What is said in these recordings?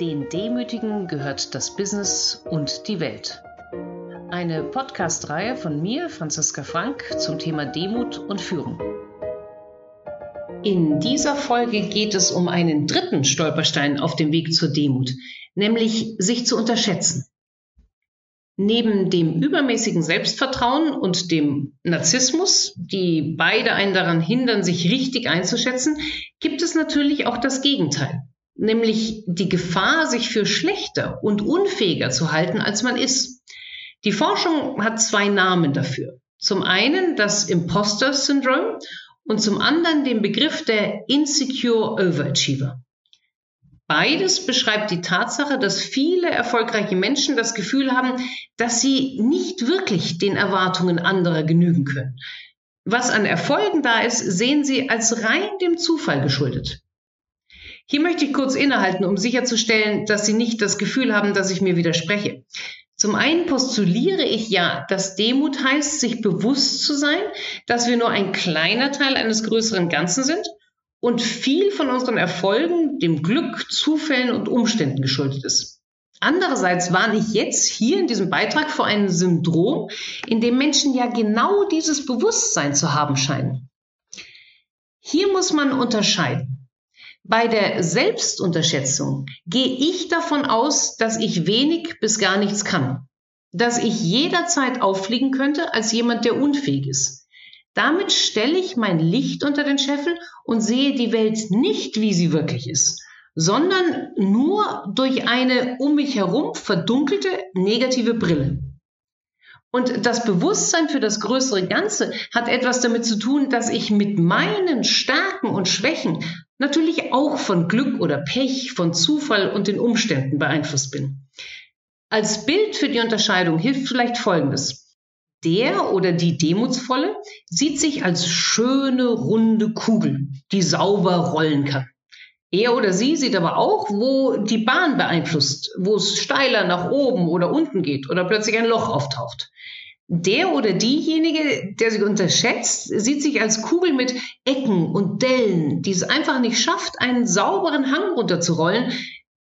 Den Demütigen gehört das Business und die Welt. Eine Podcast-Reihe von mir, Franziska Frank, zum Thema Demut und Führung. In dieser Folge geht es um einen dritten Stolperstein auf dem Weg zur Demut, nämlich sich zu unterschätzen. Neben dem übermäßigen Selbstvertrauen und dem Narzissmus, die beide einen daran hindern, sich richtig einzuschätzen, gibt es natürlich auch das Gegenteil nämlich die Gefahr, sich für schlechter und unfähiger zu halten, als man ist. Die Forschung hat zwei Namen dafür. Zum einen das Imposter Syndrome und zum anderen den Begriff der Insecure Overachiever. Beides beschreibt die Tatsache, dass viele erfolgreiche Menschen das Gefühl haben, dass sie nicht wirklich den Erwartungen anderer genügen können. Was an Erfolgen da ist, sehen sie als rein dem Zufall geschuldet. Hier möchte ich kurz innehalten, um sicherzustellen, dass Sie nicht das Gefühl haben, dass ich mir widerspreche. Zum einen postuliere ich ja, dass Demut heißt, sich bewusst zu sein, dass wir nur ein kleiner Teil eines größeren Ganzen sind und viel von unseren Erfolgen dem Glück, Zufällen und Umständen geschuldet ist. Andererseits warne ich jetzt hier in diesem Beitrag vor einem Syndrom, in dem Menschen ja genau dieses Bewusstsein zu haben scheinen. Hier muss man unterscheiden. Bei der Selbstunterschätzung gehe ich davon aus, dass ich wenig bis gar nichts kann, dass ich jederzeit auffliegen könnte als jemand, der unfähig ist. Damit stelle ich mein Licht unter den Scheffel und sehe die Welt nicht, wie sie wirklich ist, sondern nur durch eine um mich herum verdunkelte negative Brille. Und das Bewusstsein für das größere Ganze hat etwas damit zu tun, dass ich mit meinen Stärken und Schwächen natürlich auch von Glück oder Pech, von Zufall und den Umständen beeinflusst bin. Als Bild für die Unterscheidung hilft vielleicht Folgendes. Der oder die Demutsvolle sieht sich als schöne, runde Kugel, die sauber rollen kann. Er oder sie sieht aber auch, wo die Bahn beeinflusst, wo es steiler nach oben oder unten geht oder plötzlich ein Loch auftaucht. Der oder diejenige, der sich unterschätzt, sieht sich als Kugel mit Ecken und Dellen, die es einfach nicht schafft, einen sauberen Hang runterzurollen,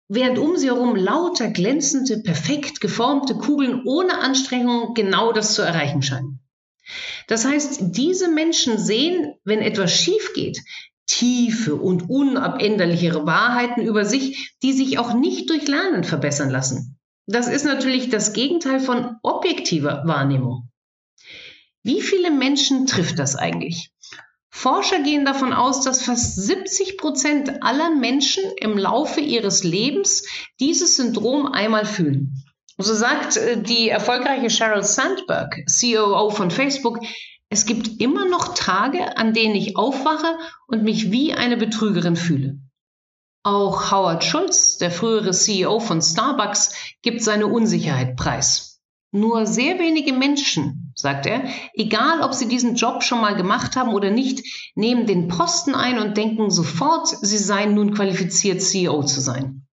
während um sie herum lauter glänzende, perfekt geformte Kugeln ohne Anstrengung genau das zu erreichen scheinen. Das heißt, diese Menschen sehen, wenn etwas schief geht, tiefe und unabänderlichere Wahrheiten über sich, die sich auch nicht durch Lernen verbessern lassen. Das ist natürlich das Gegenteil von objektiver Wahrnehmung. Wie viele Menschen trifft das eigentlich? Forscher gehen davon aus, dass fast 70 Prozent aller Menschen im Laufe ihres Lebens dieses Syndrom einmal fühlen. So sagt äh, die erfolgreiche Sheryl Sandberg, COO von Facebook, es gibt immer noch Tage, an denen ich aufwache und mich wie eine Betrügerin fühle. Auch Howard Schulz, der frühere CEO von Starbucks, gibt seine Unsicherheit preis. Nur sehr wenige Menschen, sagt er, egal ob sie diesen Job schon mal gemacht haben oder nicht, nehmen den Posten ein und denken sofort, sie seien nun qualifiziert, CEO zu sein.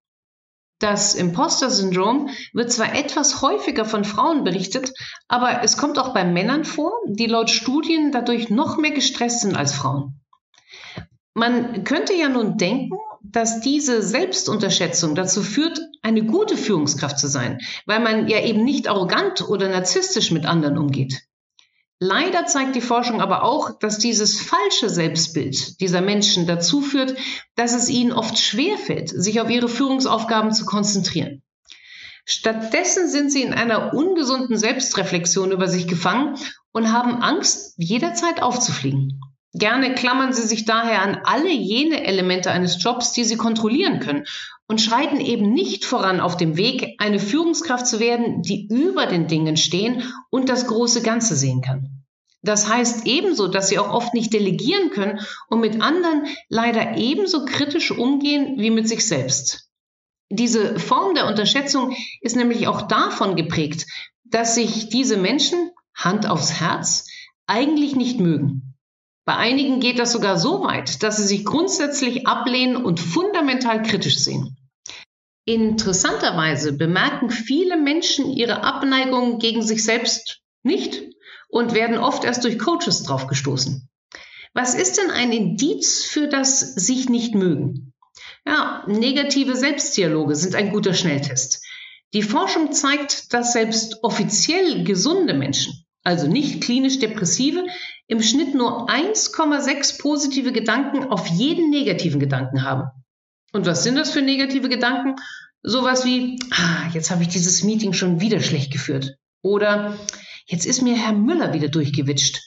Das Imposter-Syndrom wird zwar etwas häufiger von Frauen berichtet, aber es kommt auch bei Männern vor, die laut Studien dadurch noch mehr gestresst sind als Frauen. Man könnte ja nun denken, dass diese Selbstunterschätzung dazu führt, eine gute Führungskraft zu sein, weil man ja eben nicht arrogant oder narzisstisch mit anderen umgeht. Leider zeigt die Forschung aber auch, dass dieses falsche Selbstbild dieser Menschen dazu führt, dass es ihnen oft schwerfällt, sich auf ihre Führungsaufgaben zu konzentrieren. Stattdessen sind sie in einer ungesunden Selbstreflexion über sich gefangen und haben Angst, jederzeit aufzufliegen. Gerne klammern sie sich daher an alle jene Elemente eines Jobs, die sie kontrollieren können und schreiten eben nicht voran auf dem Weg, eine Führungskraft zu werden, die über den Dingen stehen und das große Ganze sehen kann. Das heißt ebenso, dass sie auch oft nicht delegieren können und mit anderen leider ebenso kritisch umgehen wie mit sich selbst. Diese Form der Unterschätzung ist nämlich auch davon geprägt, dass sich diese Menschen, Hand aufs Herz, eigentlich nicht mögen. Bei einigen geht das sogar so weit, dass sie sich grundsätzlich ablehnen und fundamental kritisch sehen. Interessanterweise bemerken viele Menschen ihre Abneigung gegen sich selbst nicht und werden oft erst durch Coaches draufgestoßen. Was ist denn ein Indiz für das sich nicht mögen? Ja, negative Selbstdialoge sind ein guter Schnelltest. Die Forschung zeigt, dass selbst offiziell gesunde Menschen, also nicht klinisch Depressive, im Schnitt nur 1,6 positive Gedanken auf jeden negativen Gedanken haben. Und was sind das für negative Gedanken? Sowas wie, ah, jetzt habe ich dieses Meeting schon wieder schlecht geführt. Oder jetzt ist mir Herr Müller wieder durchgewitscht.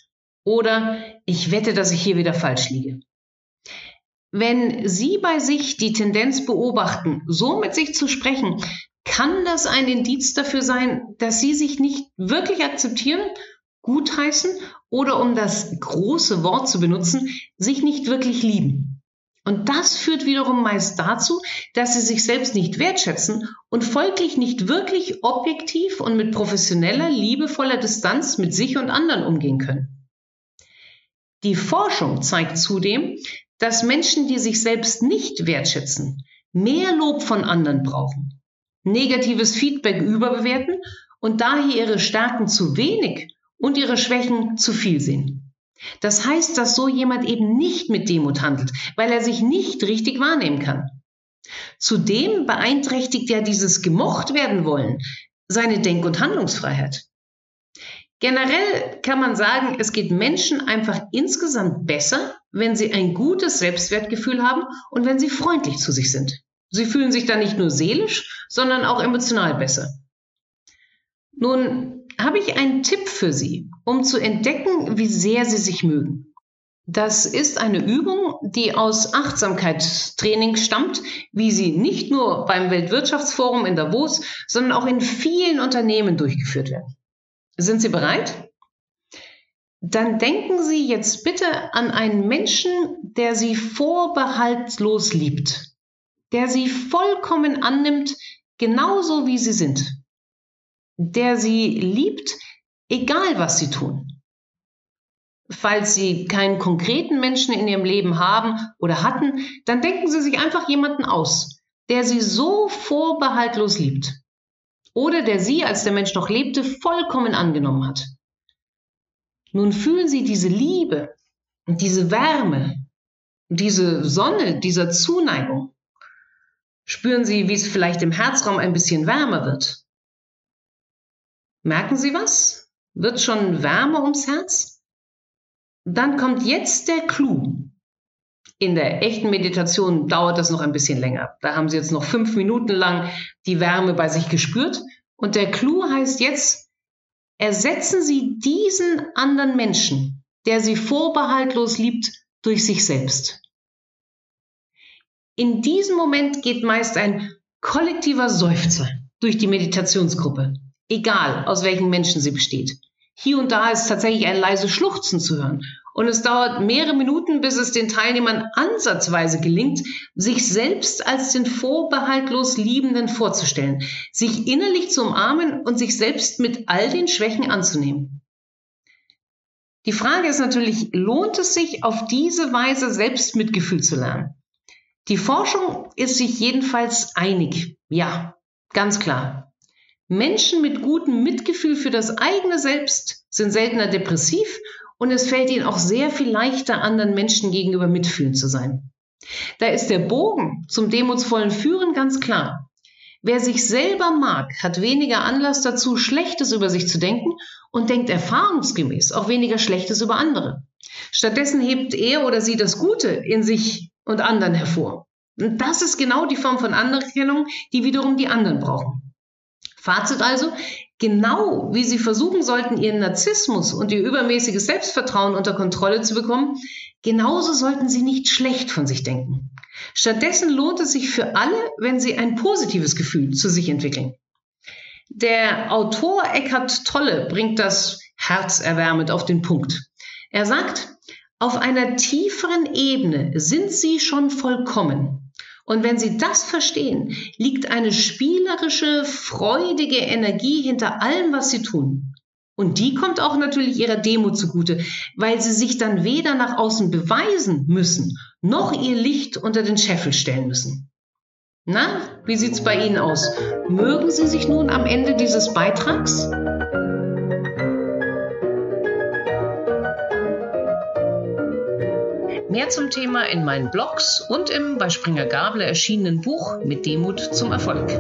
Oder ich wette, dass ich hier wieder falsch liege. Wenn Sie bei sich die Tendenz beobachten, so mit sich zu sprechen, kann das ein Indiz dafür sein, dass Sie sich nicht wirklich akzeptieren, gutheißen oder um das große Wort zu benutzen, sich nicht wirklich lieben. Und das führt wiederum meist dazu, dass sie sich selbst nicht wertschätzen und folglich nicht wirklich objektiv und mit professioneller, liebevoller Distanz mit sich und anderen umgehen können. Die Forschung zeigt zudem, dass Menschen, die sich selbst nicht wertschätzen, mehr Lob von anderen brauchen, negatives Feedback überbewerten und daher ihre Stärken zu wenig und ihre Schwächen zu viel sehen. Das heißt, dass so jemand eben nicht mit Demut handelt, weil er sich nicht richtig wahrnehmen kann. Zudem beeinträchtigt ja dieses gemocht werden wollen seine Denk- und Handlungsfreiheit. Generell kann man sagen, es geht Menschen einfach insgesamt besser, wenn sie ein gutes Selbstwertgefühl haben und wenn sie freundlich zu sich sind. Sie fühlen sich dann nicht nur seelisch, sondern auch emotional besser. Nun habe ich einen Tipp für Sie, um zu entdecken, wie sehr Sie sich mögen. Das ist eine Übung, die aus Achtsamkeitstraining stammt, wie sie nicht nur beim Weltwirtschaftsforum in Davos, sondern auch in vielen Unternehmen durchgeführt werden. Sind Sie bereit? Dann denken Sie jetzt bitte an einen Menschen, der Sie vorbehaltlos liebt, der Sie vollkommen annimmt, genauso wie Sie sind der sie liebt, egal was sie tun. Falls Sie keinen konkreten Menschen in Ihrem Leben haben oder hatten, dann denken Sie sich einfach jemanden aus, der Sie so vorbehaltlos liebt oder der Sie, als der Mensch noch lebte, vollkommen angenommen hat. Nun fühlen Sie diese Liebe und diese Wärme, diese Sonne dieser Zuneigung. Spüren Sie, wie es vielleicht im Herzraum ein bisschen wärmer wird. Merken Sie was? Wird schon wärmer ums Herz? Dann kommt jetzt der Clou. In der echten Meditation dauert das noch ein bisschen länger. Da haben Sie jetzt noch fünf Minuten lang die Wärme bei sich gespürt. Und der Clou heißt jetzt, ersetzen Sie diesen anderen Menschen, der Sie vorbehaltlos liebt, durch sich selbst. In diesem Moment geht meist ein kollektiver Seufzer durch die Meditationsgruppe egal aus welchen Menschen sie besteht. Hier und da ist tatsächlich ein leises Schluchzen zu hören. Und es dauert mehrere Minuten, bis es den Teilnehmern ansatzweise gelingt, sich selbst als den vorbehaltlos Liebenden vorzustellen, sich innerlich zu umarmen und sich selbst mit all den Schwächen anzunehmen. Die Frage ist natürlich, lohnt es sich, auf diese Weise Selbstmitgefühl zu lernen? Die Forschung ist sich jedenfalls einig. Ja, ganz klar. Menschen mit gutem Mitgefühl für das eigene Selbst sind seltener depressiv und es fällt ihnen auch sehr viel leichter, anderen Menschen gegenüber mitfühlend zu sein. Da ist der Bogen zum demutsvollen Führen ganz klar. Wer sich selber mag, hat weniger Anlass dazu, Schlechtes über sich zu denken und denkt erfahrungsgemäß auch weniger Schlechtes über andere. Stattdessen hebt er oder sie das Gute in sich und anderen hervor. Und das ist genau die Form von Anerkennung, die wiederum die anderen brauchen. Fazit also, genau wie Sie versuchen sollten, Ihren Narzissmus und Ihr übermäßiges Selbstvertrauen unter Kontrolle zu bekommen, genauso sollten Sie nicht schlecht von sich denken. Stattdessen lohnt es sich für alle, wenn Sie ein positives Gefühl zu sich entwickeln. Der Autor Eckhart Tolle bringt das herzerwärmend auf den Punkt. Er sagt, auf einer tieferen Ebene sind Sie schon vollkommen. Und wenn Sie das verstehen, liegt eine spielerische, freudige Energie hinter allem, was Sie tun. Und die kommt auch natürlich Ihrer Demut zugute, weil Sie sich dann weder nach außen beweisen müssen, noch Ihr Licht unter den Scheffel stellen müssen. Na, wie sieht's bei Ihnen aus? Mögen Sie sich nun am Ende dieses Beitrags? Zum Thema in meinen Blogs und im bei Springer Gable erschienenen Buch Mit Demut zum Erfolg.